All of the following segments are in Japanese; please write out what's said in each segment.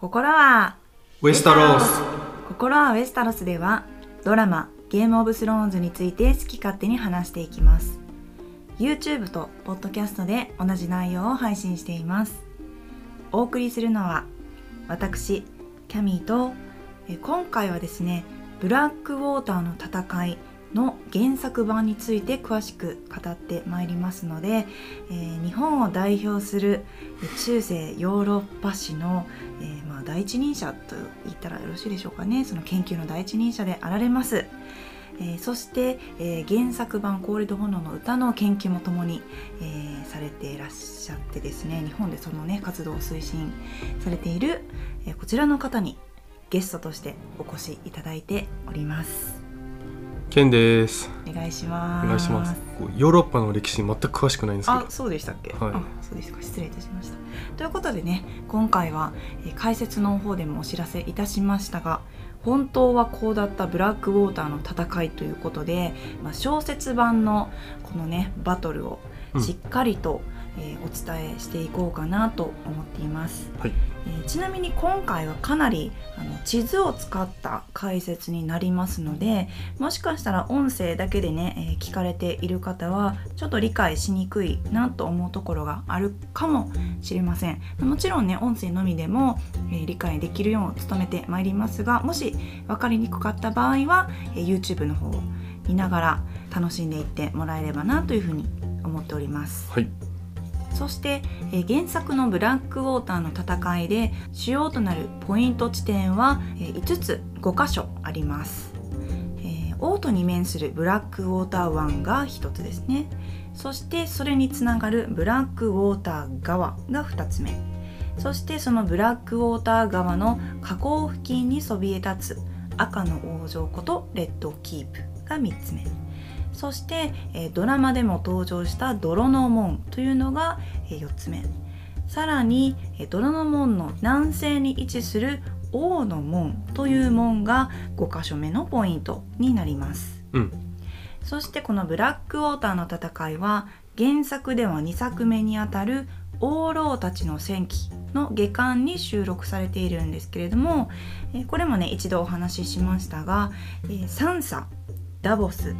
心はウェスタロス。心はウェスタロスではドラマゲームオブスローンズについて好き勝手に話していきます。YouTube と Podcast で同じ内容を配信しています。お送りするのは私キャミーと今回はですねブラックウォーターの戦いの原作版について詳しく語ってまいりますので、えー、日本を代表する中世ヨーロッパ史の、えー、まあ、第一人者と言ったらよろしいでしょうかねその研究の第一人者であられます。えー、そして、え原作版「コールド炎の歌」の研究もともに、えされていらっしゃってですね日本でそのね活動を推進されている、えこちらの方にゲストとしてお越しいただいております。ケンです。お願いします。お願いします。ヨーロッパの歴史全く詳しくないんですけど。あ、そうでしたっけ？はい、あ、そうですか。失礼いたしました。ということでね、今回は、え解説の方でもお知らせいたしましたが、本当はこうだったブラックウォーターの戦いということで、まあ、小説版のこのねバトルをしっかりと、うんえー、お伝えしていこうかなと思っています、はい、えー、ちなみに今回はかなりあの地図を使った解説になりますのでもしかしたら音声だけでね、えー、聞かれている方はちょっと理解しにくいなと思うところがあるかもしれません。もちろんね音声のみでも、え理解できるよう努めてまいりますがもし分かりにくかった場合は、え YouTube の方を見ながら楽しんでいってもらえればなというふうに思っております。はいそして、え原作のブラックウォーターの戦いで主要となるポイント地点は、え5つ5箇所あります、えー、オートに面するブラックウォーター湾が1つですね。そしてそれにつながるブラックウォーター川が2つ目。そしてそのブラックウォーター川の河口付近にそびえ立つ赤の王城ことレッドキープが3つ目。そして、えドラマでも登場した泥の門というのが、え4つ目。さらに、え泥の門の南西に位置する王の門という門が5箇所目のポイントになります、うん、そしてこのブラックウォーターの戦いは原作では2作目にあたる王老たちの戦記の下巻に収録されているんですけれどもこれもね一度お話ししましたがサンサダボス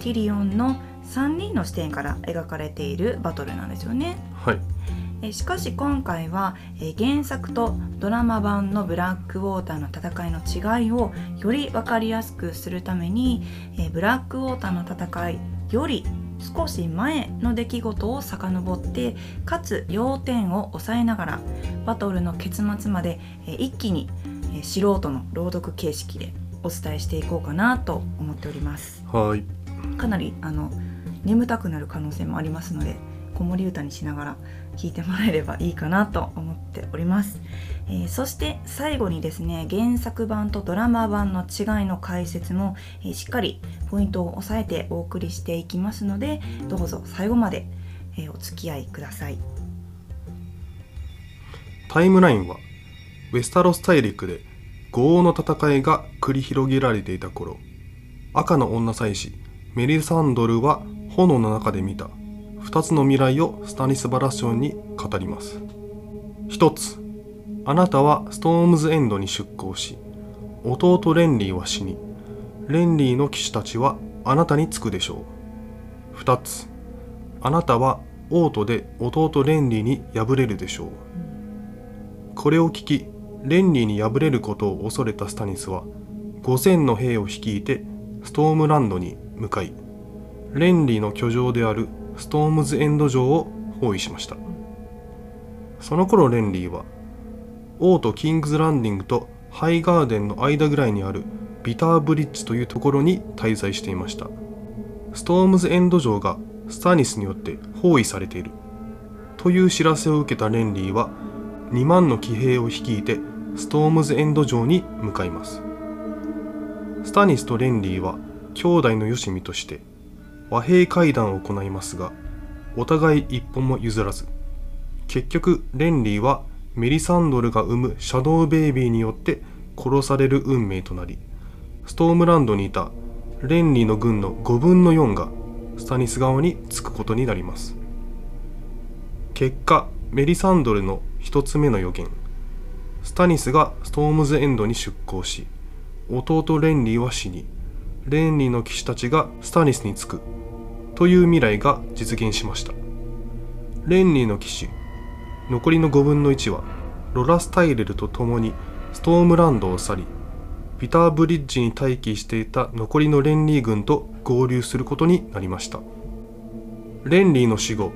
ティリオンの3人の視点から描かれているバトルなんですよね。はいえしかし今回は、え原作とドラマ版のブラックウォーターの戦いの違いをより分かりやすくするために、えブラックウォーターの戦いより少し前の出来事を遡ってかつ要点を抑えながらバトルの結末まで、え一気に、え素人の朗読形式でお伝えしていこうかなと思っております。はいかなりあの眠たくなる可能性もありますので子守歌にしながら聞いてもらえればいいかなと思っております、えー、そして最後にですね原作版とドラマ版の違いの解説も、えー、しっかりポイントを押さえてお送りしていきますのでどうぞ最後まで、えー、お付き合いください。タイムラインはウェスタロス大陸で豪王の戦いが繰り広げられていた頃赤の女祭司メリサンドルは炎の中で見た。2つの未来をスタニス・バラションに語ります。1つあなたはストームズエンドに出港し弟レンリーは死にレンリーの騎士たちはあなたにつくでしょう。2つあなたはオートで弟レンリーに敗れるでしょう。これを聞きレンリーに敗れることを恐れたスタニスは5000の兵を率いてストームランドに向かいレンリーの居城であるストームズエンド城を包囲しました。その頃レンリーは王都キングズランディングとハイガーデンの間ぐらいにあるビターブリッジというところに滞在していました。ストームズエンド城がスタニスによって包囲されている。という知らせを受けたレンリーは2万の騎兵を率いてストームズエンド城に向かいます。スタニスとレンリーは兄弟のよしみとして和平会談を行いますがお互い一歩も譲らず結局レンリーはメリサンドルが産むシャドウベイビーによって殺される運命となりストームランドにいたレンリーの軍の5分の4がスタニス側につくことになります。結果メリサンドルの1つ目の予言スタニスがストームズエンドに出航し弟レンリーは死にレンリーの騎士たちがスタニスにつく。という未来が実現しました。レンリーの騎士残りの5分の1はロラ・スタイレルと共にストームランドを去りピターブリッジに待機していた残りのレンリー軍と合流することになりました。レンリーの死後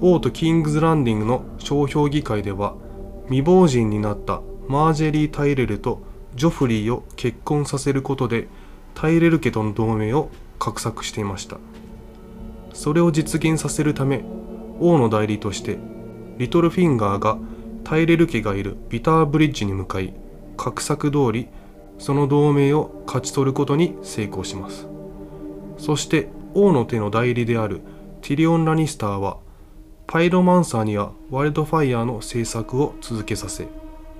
王都キングズランディングの商標議会では未亡人になったマージェリー・タイレルとジョフリーを結婚させることでタイレル家との同盟を画策していました。それを実現させるため王の代理としてリトルフィンガーがタイレル家がいるビターブリッジに向かい画策通りその同盟を勝ち取ることに成功します。そして王の手の代理であるティリオン・ラニスターはパイロマンサーにはワイルドファイヤーの制作を続けさせ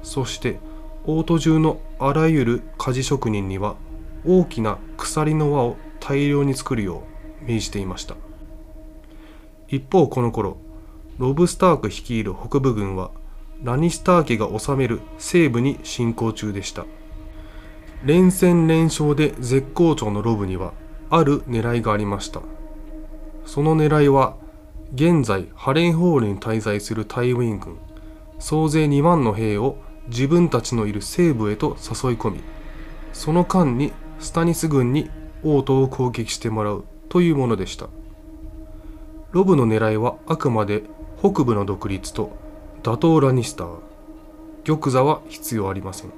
そして王都中のあらゆる鍛冶職人には大きな鎖の輪を大量に作るよう命じていました。一方この頃ロブ・スターク率いる北部軍はラニスター家が治める西部に進行中でした。連戦連勝で絶好調のロブにはある狙いがありました。その狙いは現在ハレンホールに滞在するタイウィン軍総勢2万の兵を自分たちのいる西部へと誘い込みその間にスタニス軍に王都を攻撃してもらうというものでした。ロブの狙いはあくまで北部の独立と打倒ラニスター。玉座は必要ありません。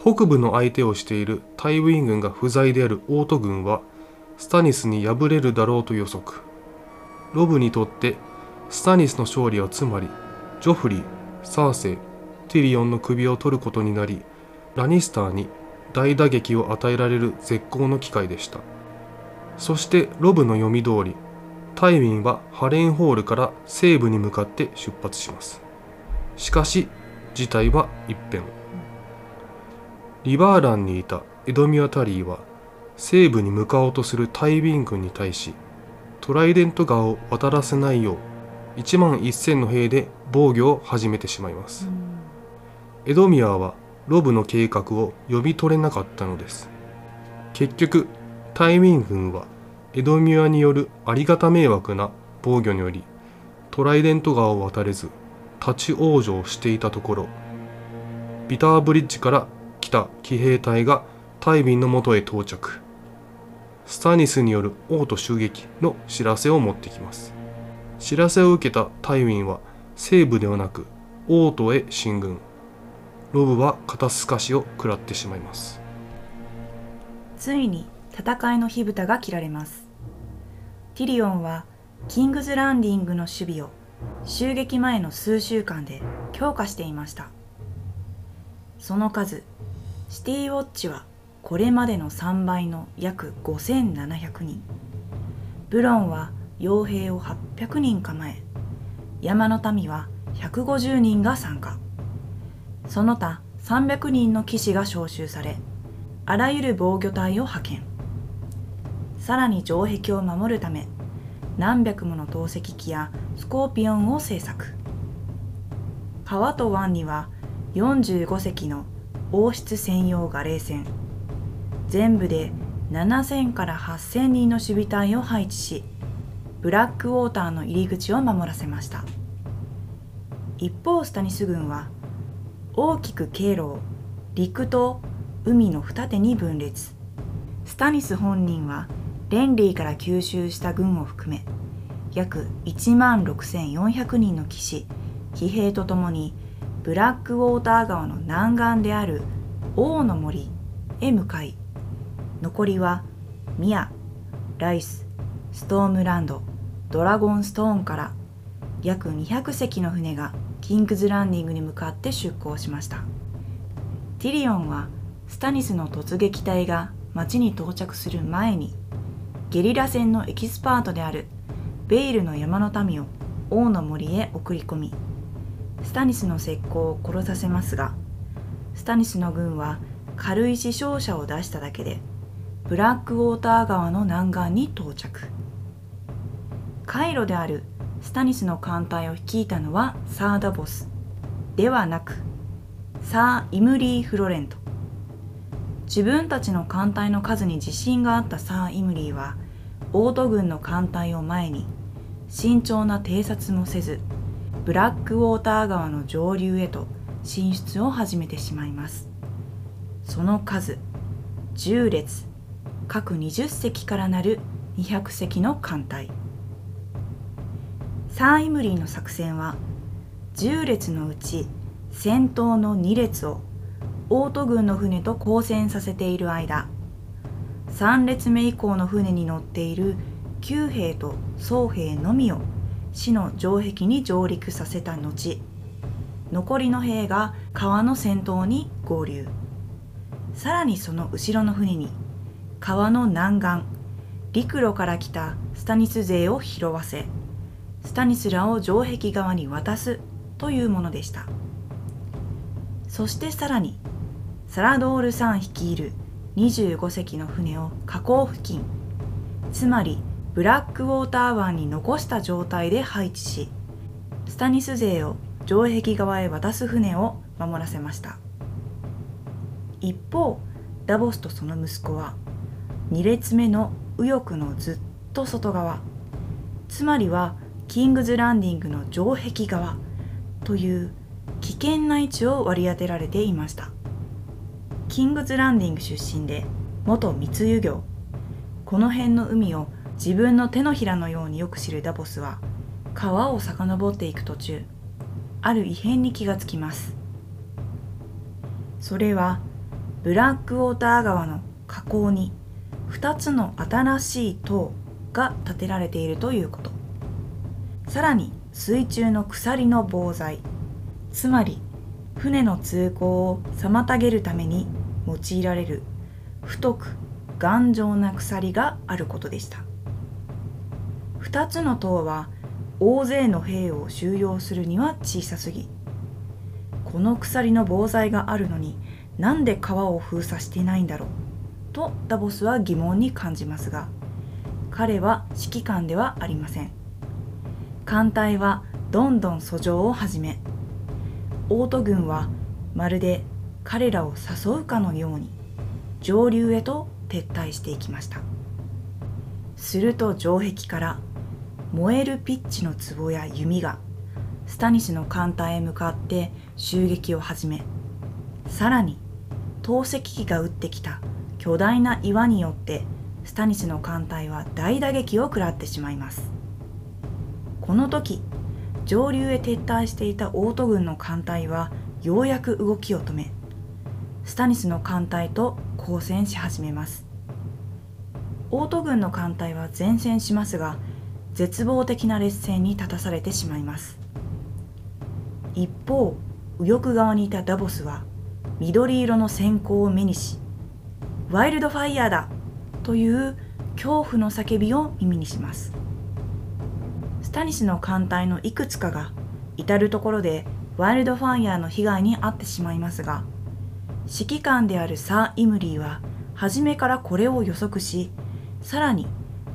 北部の相手をしているタイウィン軍が不在である王都軍はスタニスに敗れるだろうと予測。ロブにとってスタニスの勝利はつまりジョフリーサーセイティリオンの首を取ることになりラニスターに大打撃を与えられる絶好の機会でした。そしてロブの読み通りタイウィンはハレンホールから西部に向かって出発します。しかし事態は一変。リバーランにいたエドミア・タリーは西部に向かおうとするタイウィン軍に対しトライデント川を渡らせないよう1万1000の兵で防御を始めてしまいます、エドミアはロブの計画を読み取れなかったのです。結局タイウィン軍はエドミアによるありがた迷惑な防御によりトライデント川を渡れず立ち往生していたところビターブリッジから来た騎兵隊がタイビンのもとへ到着。スタニスによる王都襲撃の知らせを持ってきます。知らせを受けたタイウィンは西部ではなく王都へ進軍。ロブは肩透かしを食らってしまいます。ついに戦いの火蓋が切られます。ティリオンはキングズランディングの守備を襲撃前の数週間で強化していました。その数シティウォッチはこれまでの3倍の約5700人。ブロンは傭兵を800人構え山の民は150人が参加。その他300人の騎士が招集されあらゆる防御隊を派遣。さらに城壁を守るため何百もの投石機やスコーピオンを製作。川と湾には45隻の王室専用ガレー船全部で7000から8000人の守備隊を配置しブラックウォーターの入り口を守らせました。一方スタニス軍は大きく経路を陸と海の二手に分裂。スタニス本人はレンリーから吸収した軍を含め約1万6400人の騎士騎兵とともにブラックウォーター川の南岸である王の森へ向かい残りはミアライスストームランドドラゴンストーンから約200隻の船がキングズランディングに向かって出港しました。ティリオンはスタニスの突撃隊が町に到着する前にゲリラ戦のエキスパートであるベイルの山の民を王の森へ送り込みスタニスの斥候を殺させますがスタニスの軍は軽い死傷者を出しただけでブラックウォーター川の南岸に到着。海路であるスタニスの艦隊を率いたのはサー・ダボス。ではなくサー・イムリー・フロレント。自分たちの艦隊の数に自信があったサー・イムリーはオート軍の艦隊を前に慎重な偵察もせずブラックウォーター川の上流へと進出を始めてしまいます。その数10列各20隻からなる200隻の艦隊。サーイムリーの作戦は10列のうち先頭の2列をオート軍の船と交戦させている間3列目以降の船に乗っている旧兵と宋兵のみを死の城壁に上陸させた後残りの兵が川の先頭に合流。さらにその後ろの船に川の南岸陸路から来たスタニス勢を拾わせスタニスらを城壁側に渡すというものでした。そしてさらにサラドールさん率いる25隻の船を河口付近つまりブラックウォーター湾に残した状態で配置しスタニス勢を城壁側へ渡す船を守らせました。一方ダボスとその息子は2列目の右翼のずっと外側つまりはキングズランディングの城壁側という危険な位置を割り当てられていました。キングズランディング出身で元密輸業。この辺の海を自分の手のひらのようによく知るダボスは川を遡っていく途中ある異変に気がつきます。それはブラックウォーター川の河口に2つの新しい塔が建てられているということ。さらに水中の鎖の防材つまり船の通行を妨げるために用いられる太く頑丈な鎖があることでした。2つの塔は大勢の兵を収容するには小さすぎ。この鎖の防材があるのになんで川を封鎖していないんだろうとダボスは疑問に感じますが彼は指揮官ではありません。艦隊はどんどん遡上を始めオート軍はまるで彼らを誘うかのように上流へと撤退していきました。すると城壁から燃えるピッチの壺や弓がスタニスの艦隊へ向かって襲撃を始めさらに投石機が撃ってきた巨大な岩によってスタニスの艦隊は大打撃を食らってしまいます。この時上流へ撤退していたオート軍の艦隊はようやく動きを止めスタニスの艦隊と交戦し始めます。オート軍の艦隊は前線しますが絶望的な劣勢に立たされてしまいます。一方右翼側にいたダボスは緑色の閃光を目にしワイルドファイヤーだという恐怖の叫びを耳にします。タニスの艦隊のいくつかが至る所でワイルドファイヤーの被害に遭ってしまいますが指揮官であるサー・イムリーは初めからこれを予測しさらに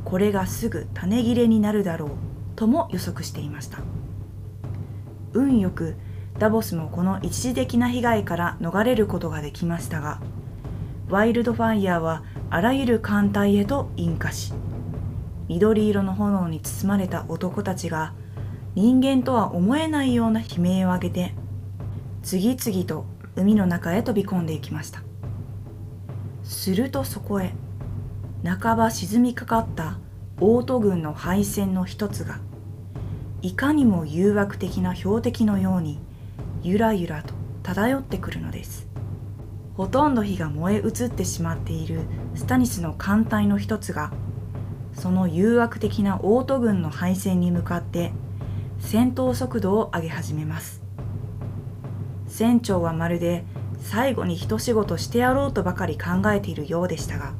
これがすぐ種切れになるだろうとも予測していました。運よくダボスもこの一時的な被害から逃れることができましたがワイルドファイヤーはあらゆる艦隊へと引火し緑色の炎に包まれた男たちが人間とは思えないような悲鳴を上げて次々と海の中へ飛び込んでいきました。するとそこへ半ば沈みかかったオート軍の敗戦の一つがいかにも誘惑的な標的のようにゆらゆらと漂ってくるのです。ほとんど火が燃え移ってしまっているスタニスの艦隊の一つがその誘惑的なオート軍の敗戦に向かって戦闘速度を上げ始めます。船長はまるで最後に一仕事してやろうとばかり考えているようでしたが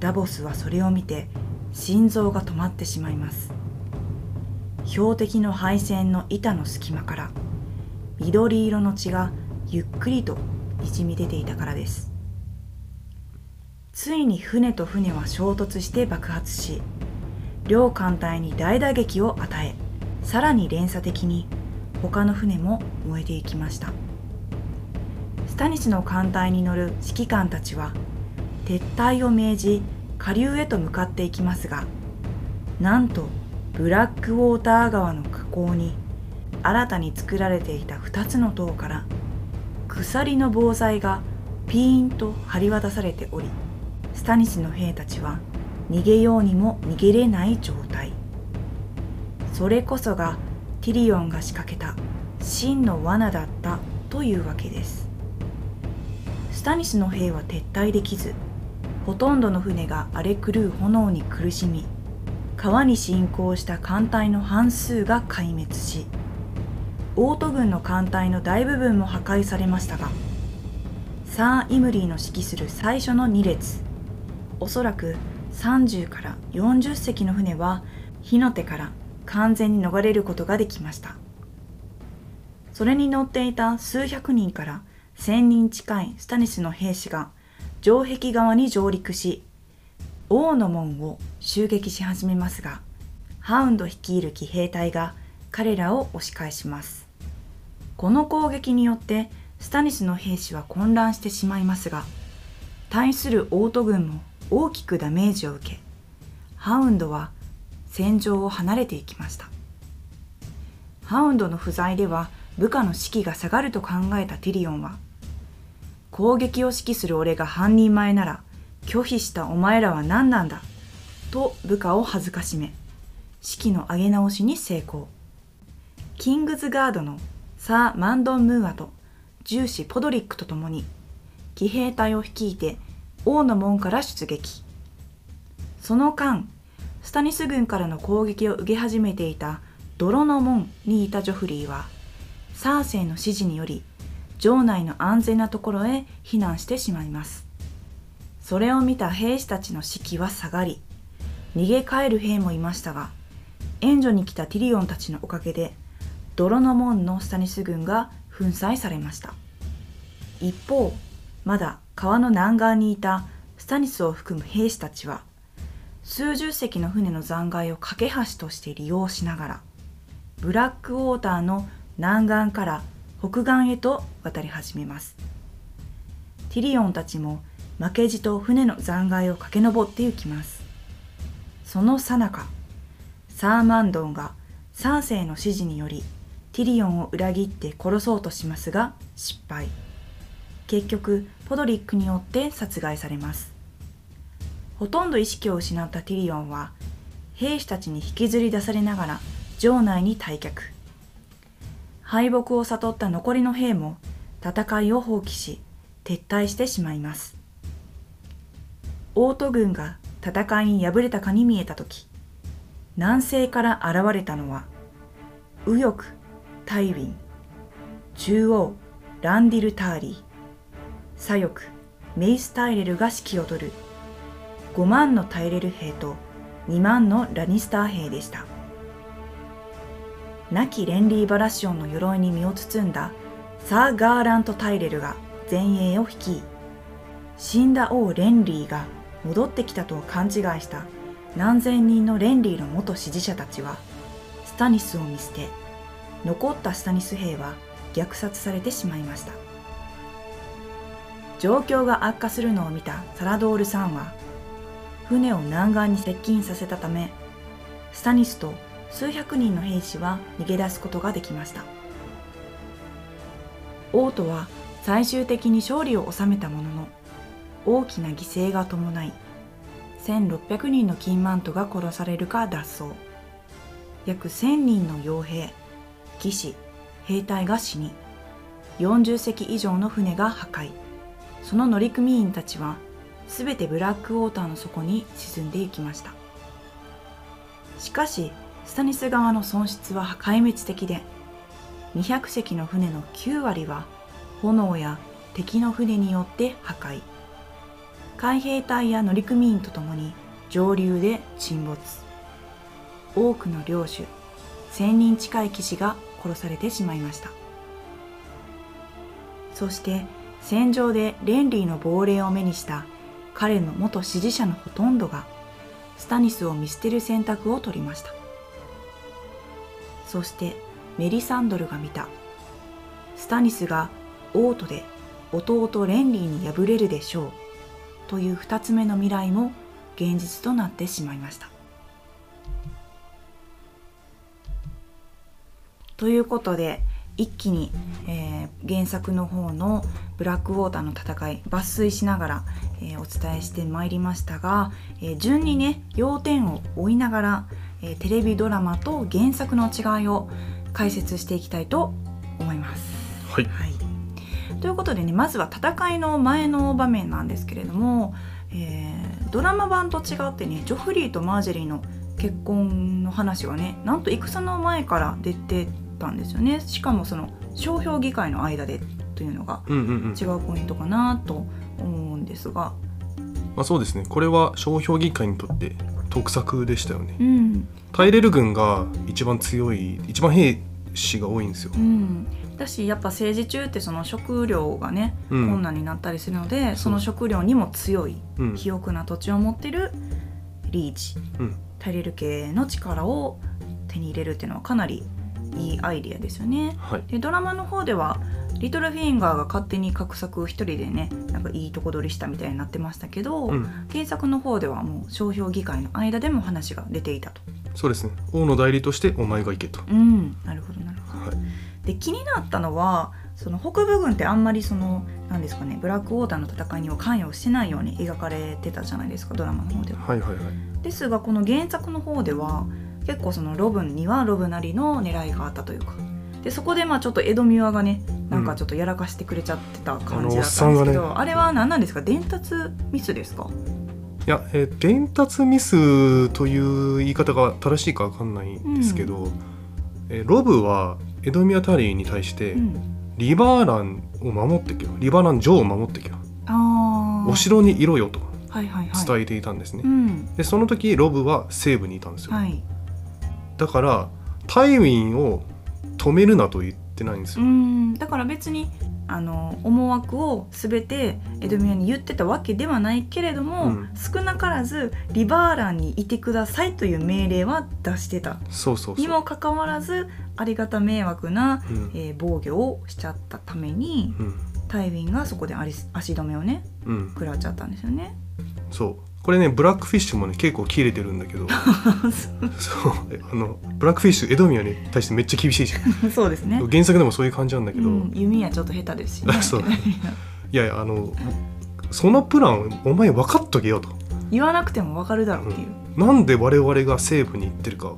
ダボスはそれを見て心臓が止まってしまいます。標的の配線の板の隙間から緑色の血がゆっくりとにじみ出ていたからです。ついに船と船は衝突して爆発し両艦隊に大打撃を与えさらに連鎖的に他の船も燃えていきました。スタニスの艦隊に乗る指揮官たちは撤退を命じ下流へと向かっていきますがなんとブラックウォーター川の河口に新たに作られていた2つの塔から鎖の棒材がピーンと張り渡されておりスタニスの兵たちは逃げようにも逃げれない状態。それこそがティリオンが仕掛けた真の罠だったというわけです。スタニスの兵は撤退できずほとんどの船が荒れ狂う炎に苦しみ川に侵攻した艦隊の半数が壊滅しオート軍の艦隊の大部分も破壊されましたがサー・イムリーの指揮する最初の2列おそらく30から40隻の船は火の手から完全に逃れることができました。それに乗っていた数百人から1000人近いスタニスの兵士が城壁側に上陸し王の門を襲撃し始めますがハウンド率いる騎兵隊が彼らを押し返します。この攻撃によってスタニスの兵士は混乱してしまいますが対するオート軍も大きくダメージを受けハウンドは戦場を離れていきました。ハウンドの不在では部下の士気が下がると考えたティリオンは攻撃を指揮する俺が半人前なら拒否したお前らは何なんだと部下を恥ずかしめ士気の上げ直しに成功。キングズガードのサー・マンドン・ムーアと重視ポドリックと共に騎兵隊を率いて王の門から出撃。その間スタニス軍からの攻撃を受け始めていた泥の門にいたジョフリーはサーセイの指示により城内の安全なところへ避難してしまいます。それを見た兵士たちの士気は下がり逃げ帰る兵もいましたが援助に来たティリオンたちのおかげで泥の門のスタニス軍が粉砕されました。一方まだ川の南岸にいたスタニスを含む兵士たちは数十隻の船の残骸を架け橋として利用しながらブラックウォーターの南岸から北岸へと渡り始めます。ティリオンたちも負けじと船の残骸を駆け上って行きます。その最中サーマンドンがサーセイの指示によりティリオンを裏切って殺そうとしますが失敗。結局ポドリックによって殺害されます。ほとんど意識を失ったティリオンは兵士たちに引きずり出されながら城内に退却。敗北を悟った残りの兵も戦いを放棄し撤退してしまいます。オート軍が戦いに敗れたかに見えた時南西から現れたのは右翼タイウィン中央ランディル・ターリー。左翼メイス・タイレルが指揮を執る。5万のタイレル兵と2万のラニスター兵でした。亡きレンリー・バラシオンの鎧に身を包んだサー・ガーラント・タイレルが前衛を率い死んだ王レンリーが戻ってきたと勘違いした何千人のレンリーの元支持者たちはスタニスを見捨て残ったスタニス兵は虐殺されてしまいました。状況が悪化するのを見たサラドールさんは船を南岸に接近させたためスタニスと数百人の兵士は逃げ出すことができました。王都は最終的に勝利を収めたものの大きな犠牲が伴い1600人の金マントが殺されるか脱走。約1000人の傭兵騎士兵隊が死に40隻以上の船が破壊。その乗組員たちは全てブラックウォーターの底に沈んでいきました。しかしスタニス側の損失は壊滅的で200隻の船の9割は炎や敵の船によって破壊。海兵隊や乗組員とともに上流で沈没。多くの領主1000人近い騎士が殺されてしまいました。そして戦場でレンリーの亡霊を目にした彼の元支持者のほとんどがスタニスを見捨てる選択を取りました。そしてメリサンドルが見た。スタニスが王都で弟レンリーに敗れるでしょうという2つ目の未来も現実となってしまいました。ということで一気に、えー、原作の方のブラックウォーターの戦い抜粋しながら、えー、お伝えしてまいりましたが、えー、順にね要点を追いながら、えテレビドラマと原作の違いを解説していきたいと思います。はい、はい、ということでねまずは戦いの前の場面なんですけれども、えドラマ版と違ってねジョフリーとマージェリーの結婚の話はねなんと戦の前から出てたんですよね。しかもその商標議会の間でというのが違うポイントかなと思うんですが、まあ、そうですね。これは商標議会にとって得策でしたよね、うん、タイレル軍が一番強い一番兵士が多いんですよ、うん、だしやっぱ政治中ってその食料がね、うん、困難になったりするのでその食料にも強い、肥沃な土地を持ってるリーチ、タイレル家の力を手に入れるっていうのはかなりいいアイディアですよね。はい、でドラマの方ではリトルフィンガーが勝手に画策一人でねなんかいいとこ取りしたみたいになってましたけど、うん、原作の方ではもう商標議会の間でも話が出ていたと。そうですね王の代理としてお前が行けと。うんなるほどなるほど。はい、で気になったのはその北部軍ってあんまりその何ですかねブラックウォーターの戦いには関与してないように描かれてたじゃないですかドラマの方では。はいはいはい、ですがこの原作の方では結構そのロブにはロブなりの狙いがあったというか。でそこでまあちょっと江戸ミワがねなんかちょっとやらかしてくれちゃってた感じだったんですけど、うん。あね、あれは何なんですか？伝達ミスですか？いや、えー、伝達ミスという言い方が正しいか分かんないんですけど、うん、えー、ロブは江戸宮タリーに対して、うん、リバーランを守ってけよ。リバーラン城を守ってけよ。お城にいろよと伝えていたんですね、はいはいはい、でその時ロブは西部にいたんですよ、はいだからタイウィンを止めるなと言ってないんですよ。だから別にあの思惑を全てエドミアに言ってたわけではないけれども、うん、少なからずリバーランにいてくださいという命令は出してた。そうそうにもかかわらずありがた迷惑な、うん、えー、防御をしちゃったために、うん、タイウィンがそこで足止めをね、食らっちゃったんですよね。そうこれねブラックフィッシュもね結構切れてるんだけど。そう。あのブラックフィッシュエドミアに対してめっちゃ厳しいじゃんそうですね。原作でもそういう感じなんだけど、うん、弓はちょっと下手ですし、ね、そう。いやいやあのそのプランお前分かっとけよと。言わなくても分かるだろうっていう、うん、なんで我々が西部に行ってるか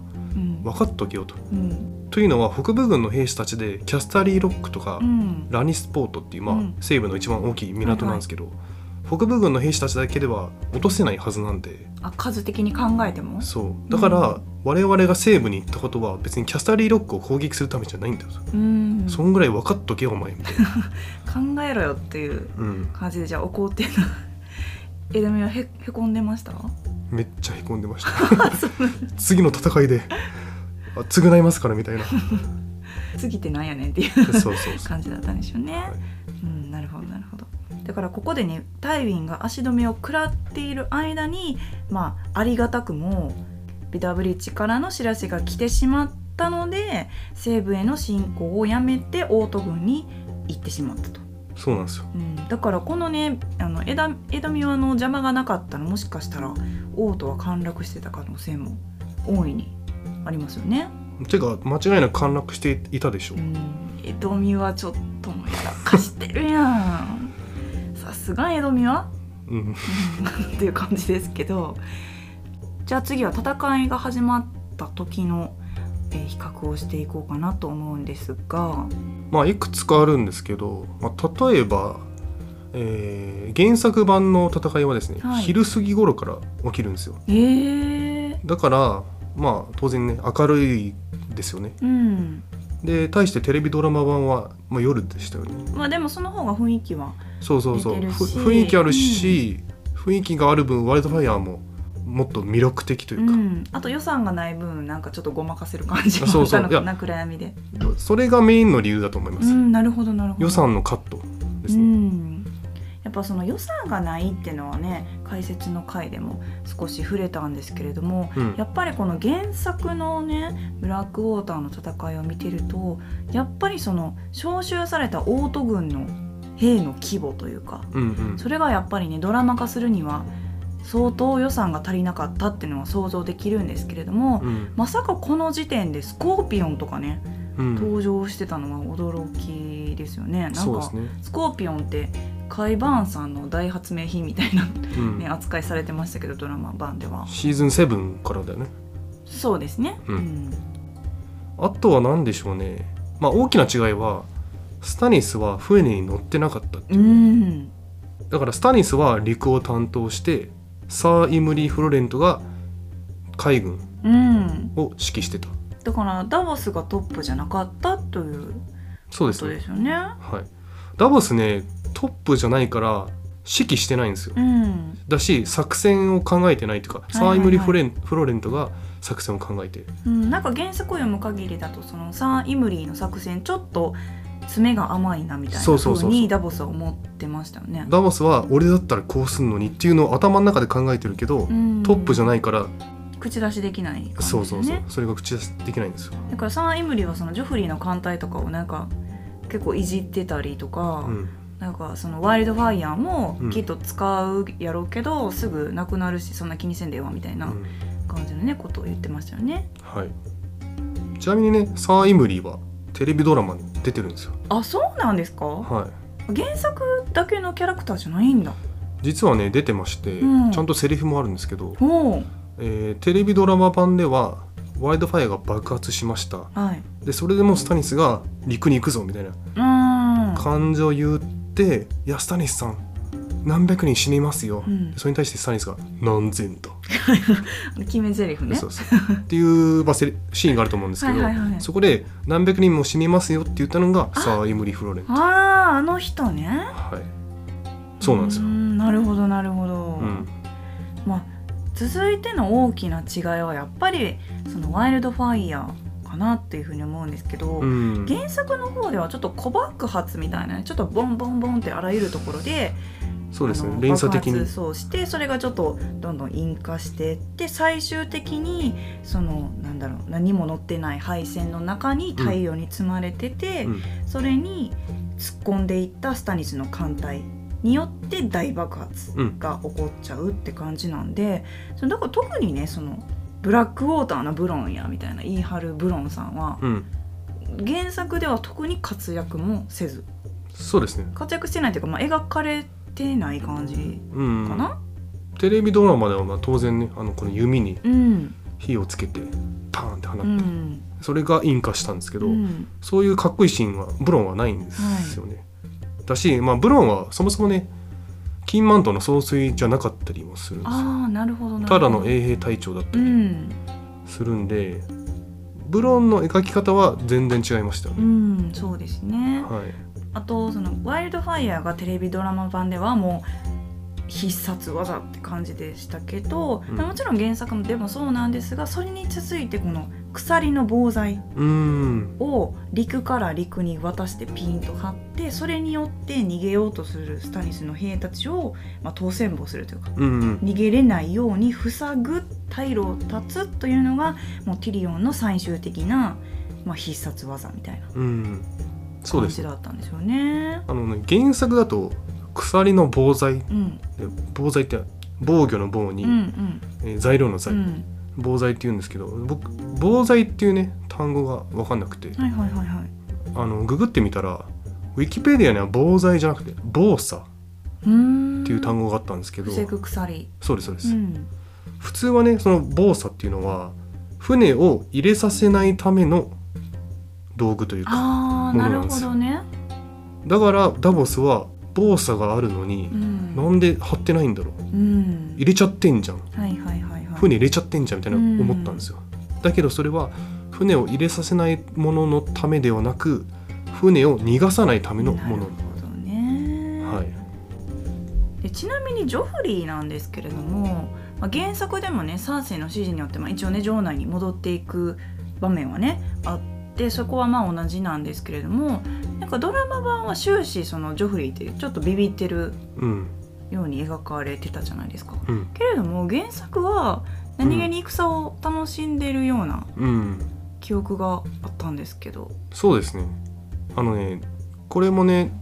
分かっとけよと、うん、というのは北部軍の兵士たちでキャスタリーロックとか、ラニスポートっていう、まあ西部の一番大きい港なんですけど、はいはい北部軍の兵士たちだけでは落とせないはずなんで。あ数的に考えても？そう。だから、うん、我々が西部に行ったことは別にキャスタリーロックを攻撃するためじゃないんだよ。うん。そんぐらい分かっとけよお前みたいな。考えろよっていう感じで、じゃあ怒ってたえでもへへこんでました？めっちゃへこんでました。次の戦いで償いますからみたいな。次ってなんやねんっていう。感じだったんでしょうね、はい、うんなるほどなるほどだからここでねタイウィンが足止めを食らっている間にまあありがたくもビターブリッジからの知らせが来てしまったので西部への侵攻をやめてオート軍に行ってしまったと。そうなんですよ、うん、だからこのねあの枝枝見輪の邪魔がなかったらもしかしたら王都は陥落してた可能性も大いにありますよね。てか間違いなく陥落していたでしょう。江戸見はちょっともやらかしてるやん。さすが江戸美は、うん、っていう感じですけどじゃあ次は戦いが始まった時の、えー、比較をしていこうかなと思うんですがまあいくつかあるんですけど、まあ、例えば、えー、原作版の戦いはですね、はい、昼過ぎ頃から起きるんですよ。えー、だからまあ当然ね明るいですよね。うん、で対してテレビドラマ版は、まあ、夜でしたよね。まあでもその方が雰囲気はそうそうそう。雰囲気あるし、うん、雰囲気がある分ワイルドファイヤーももっと魅力的というか、うん、あと予算がない分なんかちょっとごまかせる感じがあったのかな暗闇で。それがメインの理由だと思います、うん、なるほどなるほど。予算のカットですね、うん。やっぱその予算がないっていうのはね解説の回でも少し触れたんですけれども、うん、やっぱりこの原作のねブラックウォーターの戦いを見てるとやっぱりその召集されたオート軍の兵の規模というかうんうん。それがやっぱりねドラマ化するには相当予算が足りなかったっていうのは想像できるんですけれども、うん。まさかこの時点でスコーピオンとかねうん。登場してたのは驚きですよね。なんかね。スコーピオンってカイ・バーンさんの大発明品みたいな、うん。ね、扱いされてましたけどドラマ版では。シーズン7からだよね。そうですね、うん。あとは何でしょうね。まあ大きな違いはスタニスは船に乗ってなかったってういう、ん。だからスタニスは陸を担当してサー・イムリー・フロレントが海軍うん、を指揮してた。だからダボスがトップじゃなかったということそうですね。ですよね。はい。ダボスねトップじゃないから指揮してないんですよ。うん、だし作戦を考えてないというか、サー・イムリー・フレンフロレントが作戦を考えてうん、なんか原作を読む限りだとそのサー・イムリーの作戦ちょっと詰めが甘いなみたいなそうにダボスは思ってましたよね。ダボスは俺だったらこうすんのにっていうのを頭の中で考えてるけど、うん。トップじゃないから。口出しできないね。そうそうそう。それが口出しできないんですよ、だからサー・イムリーはそのジョフリーの艦隊とかをなんか結構いじってたりとか、うん、なんかそのワイルドファイヤーもうん。きっと使うやろうけど、すぐなくなるしそんな気にせんでええわみたいなうん。感じのねことを言ってましたよね。はい。ちなみにねサー・イムリーはテレビドラマに出てるんですよ。あそうなんですか？はい。原作だけのキャラクターじゃないんだ。実はね出てまして、うん。ちゃんとセリフもあるんですけど、おえーテレビドラマ版ではワイルドファイアが爆発しました。はい。でそれでもスタニスが陸に行くぞみたいな。感情を言って「いやスタニスさん何百人死にますよ」うん。それに対してスタニスが「何千と」決め台詞ね。そうそう。っていう、まあ、シーンがあると思うんですけど、はいそこで「何百人も死にますよ」って言ったのがサー・イムリ・フロレント。あああの人ね。はい。そうなんですよ。なるほどなるほど。うん。まあ続いての大きな違いはやっぱりそのワイルドファイヤーかなっていうふうに思うんですけど、うん。原作の方ではちょっと小爆発みたいなねちょっとボンボンボンってあらゆるところでそうですね。連鎖的に。そうしてそれがちょっとどんどん引火していって最終的にそのなんだろう何も乗ってない配線の中に太陽に積まれてて、うん。それに突っ込んでいったスタニスの艦隊によって大爆発うん。が起こっちゃうって感じなんで、そのだから特にねそのブラックウォーターのブロンやみたいな言い張るブロンさんはうん。原作では特に活躍もせず。そうですね。活躍してないというか、まあ、描かれてない感じうん。かな？テレビドラマではまあ当然ねあのこの弓にうん、火をつけてパーンって放って、うん。それが引火したんですけど、うん。そういうかっこいいシーンはブロンはないんですよね、だし、まあ、ブロンはそもそもね金マントの総帥じゃなかったりもするんですよ。ああなるほどただの衛兵隊長だったうりん、するんで、ブロンの描き方は全然違いましたようね、ん、そうですね。はいあとそのワイルドファイヤーがテレビドラマ版ではもう必殺技って感じでしたけど、うん。まあもちろん原作でもそうなんですがそれに続いてこの鎖の棒剤うーん。を陸から陸に渡してピンと張ってそれによって逃げようとするスタニスの兵たちを、まあ、当選棒するというかうんうん。逃げれないように塞ぐ退路を断つというのがもうティリオンの最終的な、まあ、必殺技みたいな。うん感じだったんですよね。あのね原作だと鎖の棒剤うん、で棒剤って防御の棒に、うんうん。えー材料の剤、うん、棒剤って言うんですけど僕棒剤っていうね単語が分かんなくて。はいはいはいはい。あのググってみたらウィキペディアには棒剤じゃなくて防作うーんっていう単語があったんですけど、鎖。そうですそうです、うん、普通はねその防作っていうのは船を入れさせないための道具というかものなんですよね。だからダボスは防作があるのにう、ん。なんで貼ってないんだろううん。入れちゃってんじゃんはいはいはいはい。船入れちゃってんじゃんみたいなうん思ったんですよ、だけどそれは船を入れさせないもののためではなく船を逃がさないためのものなるほどね。はいでちなみにジョフリーなんですけれども、まあ、原作でもねサーセイの指示によって、まあ、一応ね城内に戻っていく場面はねあってそこはまあ同じなんですけれどもなんかドラマ版は終始そのジョフリーってちょっとビビってるうん。ように描かれてたじゃないですか。うん。けれども原作は何気に戦を楽しんでるようなうん。記憶があったんですけど。そうですね。あのねこれもね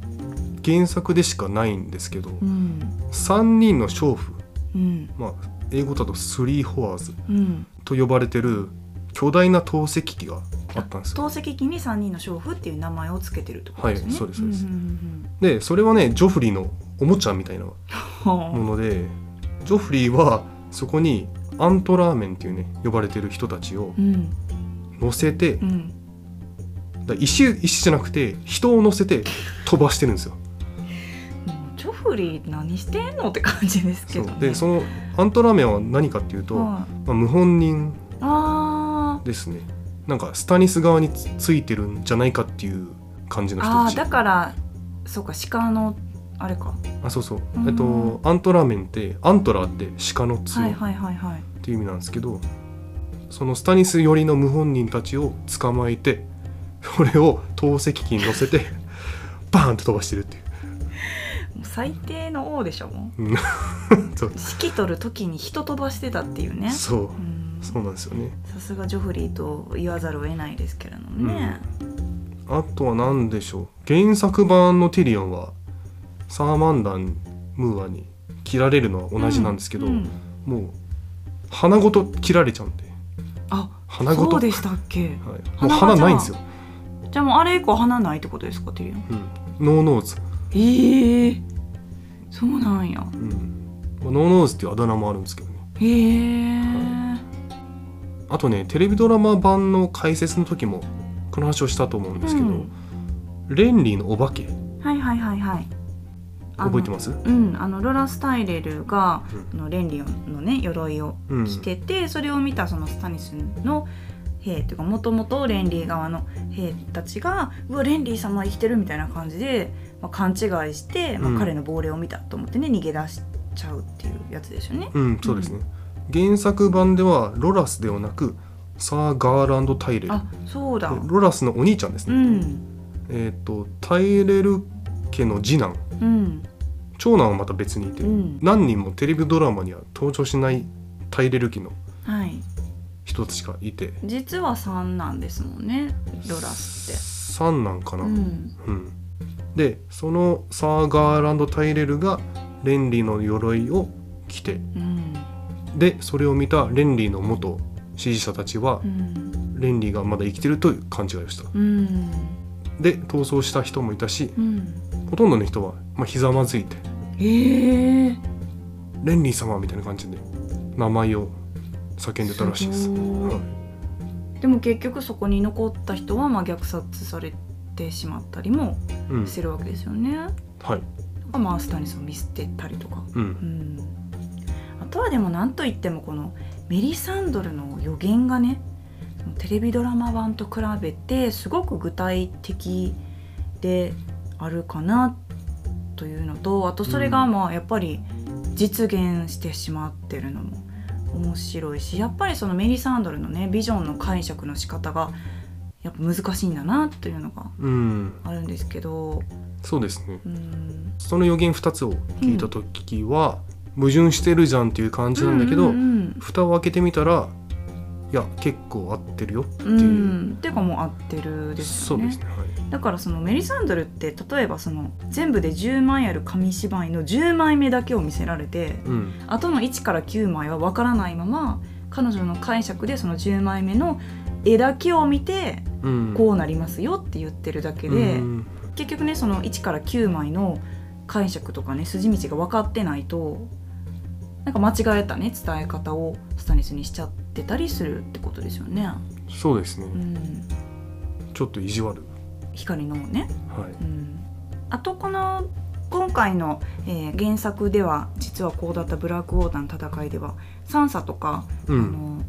原作でしかないんですけど、うん。3人の娼婦、うん。まあ、英語だとスリーホアーズうん。と呼ばれてる巨大な透析機があったんですよ。透析機に3人の娼婦っていう名前をつけてるってことですね。はいそうですそうです。んんでそれはねジョフリーのおもちゃみたいなう んもうんのでジョフリーはそこにアントラーメンっていうね呼ばれてる人たちをうん。乗せて、うん。だ石石じゃなくて人を乗せて飛ばしてるんですよ。ジョフリー何してんのって感じですけそど、ね、う。でそのアントラーメンは何かっていうと、はい。まあ、謀反人ですねなんかスタニス側につついてるんじゃないかっていう感じの人たち。だからそうか鹿のあれか。あそうそう。うん。えっとアントラーメンってアントラーって鹿の角っはいはいはいはい。ていう意味なんですけど、そのスタニス寄りの謀反人たちを捕まえてそれを透析機に乗せて バーンと飛ばしてるっていう。もう最低の王でしょもう。ん。そう。う指揮取る時に人飛ばしてたっていうね。そう。うんそうなんですよね。さすがジョフリーと言わざるを得ないですけれどもね、あとは何でしょう。原作版のティリオンはサー・マンドン・ムーアに切られるのは同じなんですけど、うん。もう鼻ごと切られちゃうんで。あ鼻ごと。そうでしたっけ？はい、もう鼻が鼻ないんですよ、じゃあもうあれ以降鼻ないってことですかティリオン。うん、 no nose、ええそうなんや。うん。まあノーノーズっていうあだ名もあるんですけどね。へえ、あとねテレビドラマ版の解説の時もこの話をしたと思うんですけど、うん。レンリーのお化け。はいはいはいはい。覚えてます？うんあのロラス・タイレルが、うん。あのレンリーのね鎧をうん着てて、それを見たそのスタニスの兵というかもともとレンリー側の兵たちが「うわレンリー様生きてる」みたいな感じで、まあ、勘違いして、まあうん。彼の亡霊を見たと思ってね逃げ出しちゃうっていうやつですよね。うんそうですね、原作版ではロラスではなくサー・ガーランド・タイレル。あそうだ。でロラスのお兄ちゃんですうね、ん。えっ、とタイレル家の次男。うん。長男はまた別にいて、うん。何人もテレビドラマには登場しないタイレル家のはい。人たちがいて。実は3なんですもんねロラス三男かな、って。うん。うん。でそのサー・ガーランド・タイレルがレンリーの鎧を着てうんでそれを見たレンリーの元支持者たちはう、ん。レンリーがまだ生きてるという勘違いをした。うん。で逃走した人もいたしうん。ほとんどの人は、まあ、ひざまずいて。へえ「レンリー様」みたいな感じで名前を叫んでたらしいです。でも結局そこに残った人はまあ虐殺されてしまったりもうん。してるわけですよね。はい。まあスタニスを見捨てたりとか。ううんん、あとはでも何といってもこのメリサンドルの予言がねテレビドラマ版と比べてすごく具体的であるかなというのとあとそれがまあやっぱり実現してしまってるのも面白いしやっぱりそのメリサンドルのねビジョンの解釈の仕方がやっぱ難しいんだなというのがうん。あるんですけど、そうですね。うん、その予言2つを聞いた時は、矛盾してるじゃんっていう感じなんだけど、うんうん蓋を開けてみたらいや結構合ってるよっていう、うん、ていうかもう合ってるですよね。そうですねはい。だからそのメリサンドルって例えばその全部で10枚ある紙芝居の10枚目だけを見せられてうん。あとの1から9枚は分からないまま彼女の解釈でその10枚目の絵だけを見てうん。こうなりますよって言ってるだけで、うん。結局ねその1から9枚の解釈とかね筋道が分かってないとなんか間違えたね伝え方をスタニスにしちゃってたりするってことですよね。そうですね、うん、ちょっと意地悪。光のね。はい。うん。あとこの今回の、えー原作では実はこうだったブラックウォーターの戦いではサンサとか、うん。あの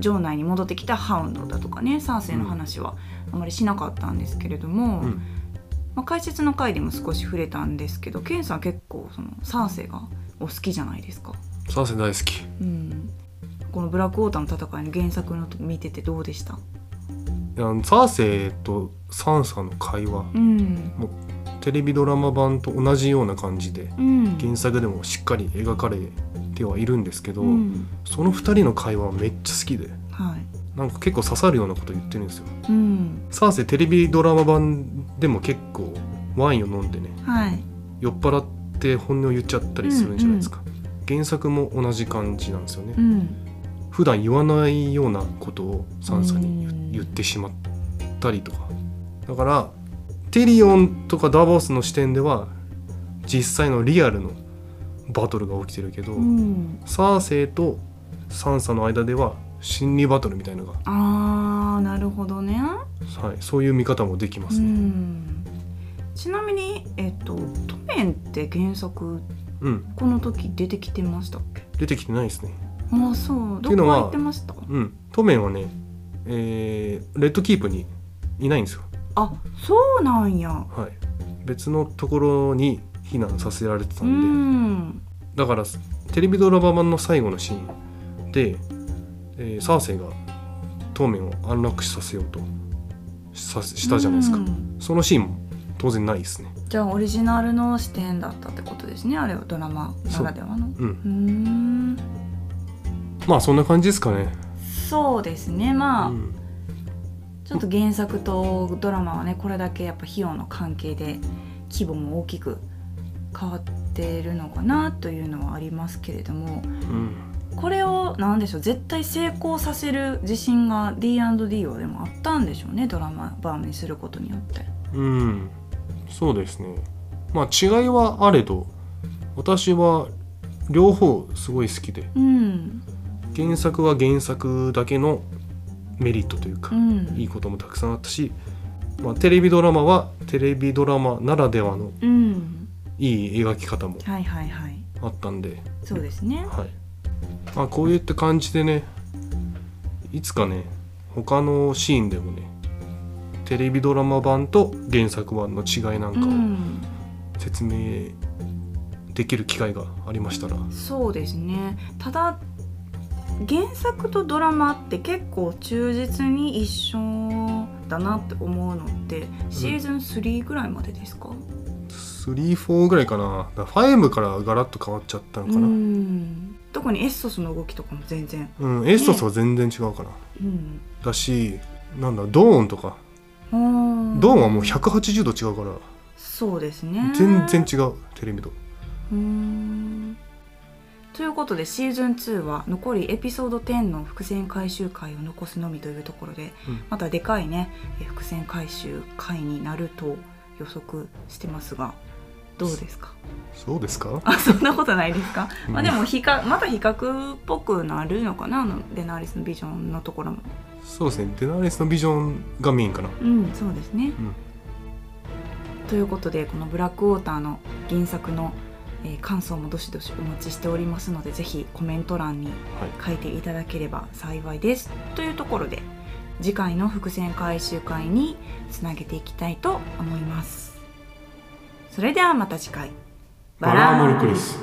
城内に戻ってきたハウンドだとかねサーセイの話はあまりしなかったんですけれども、うん。まあ、解説の回でも少し触れたんですけどケンさん結構そのサーセイがお好きじゃないですか。サーセ大好き。うん、このブラックウォーターの戦いの原作のと見ててどうでした、いやサーセイとサンサの会話。うん。テレビドラマ版と同じような感じでうん。原作でもしっかり描かれてはいるんですけど、うんその2人の会話めっちゃ好きではい。なんか結構刺さるようなこと言ってるんですよ。うん。サーセイテレビドラマ版でも結構ワインを飲んでねはい。酔っ払って本音を言っちゃったりするんじゃないですか、原作も同じ感じなんですよね、うん。普段言わないようなことをサンサにうん。言ってしまったりとか。だからテリオンとかダボスの視点では実際のリアルのバトルが起きてるけど、うん。サーセイとサンサの間では心理バトルみたいなのが、あーなるほどね。はい、そういう見方もできまうすね。ん。ちなみにえっと「トメン」って原作うん、この時出てきてましたっけ？出てきてないですね。ああそう。ていうのはどこ行ってました？うん、トメンはね、えーレッドキープにいないんですよ。あそうなんや。はい、別のところに避難させられてたうんで、ん。だからテレビドラマ版の最後のシーンで、えーサーセイがトメンを安楽死させようとさしたじゃないですか。うん。そのシーンも当然ないですね。じゃあオリジナルの視点だったってことですね。あれはドラマならではの。うん、うーん。まあそんな感じですかね。そうですね。まあ、うん。ちょっと原作とドラマはねこれだけやっぱ費用の関係で規模も大きく変わってるのかなというのはありますけれどもうん。これを何でしょう。絶対成功させる自信が D&D はでもあったんでしょうね。ドラマ版にすることによって。うん、そうですね。まあ違いはあれど、私は両方すごい好きで、うん原作は原作だけのメリットというかう、んいいこともたくさんあったし、まあ、テレビドラマはテレビドラマならではのうんいい描き方もはいはいはいあったんで、そうですね。はい。まあこういった感じでね、いつかね、他のシーンでもね、テレビドラマ版と原作版の違いなんうかをん。説明できる機会がありましたら、そうですね。ただ原作とドラマって結構忠実に一緒だなって思うのってシーズン3ぐらいまでですか、3、4ぐらいかな。だから5からガラッと変わっちゃったのかうな。ん。特にエッソスの動きとかも全然、うん、エストスは全然違うかな。うん、だし、なんだ、ドーンとか、ドンはもう180度違うから、そうですね。全然違う、テレビと。ということでシーズン2は残りエピソード10の伏線回収回を残すのみというところで、うん。またでかいねえ伏線回収回になると予測してますがどうですか？そうですか？あそんなことないですか、うん。まあでも比較また比較っぽくなるのかな？あのデナーリスのビジョンのところもそうですね、デナーレスのビジョンがメインかな。うんそうですね、うんということでこの「ブラックウォーター」の原作の、えー感想もどしどしお待ちしておりますのでぜひコメント欄にはい。書いていただければ幸いですというところで次回の伏線回収会につなげていきたいと思いますそれではまた次回バラーモルクリス。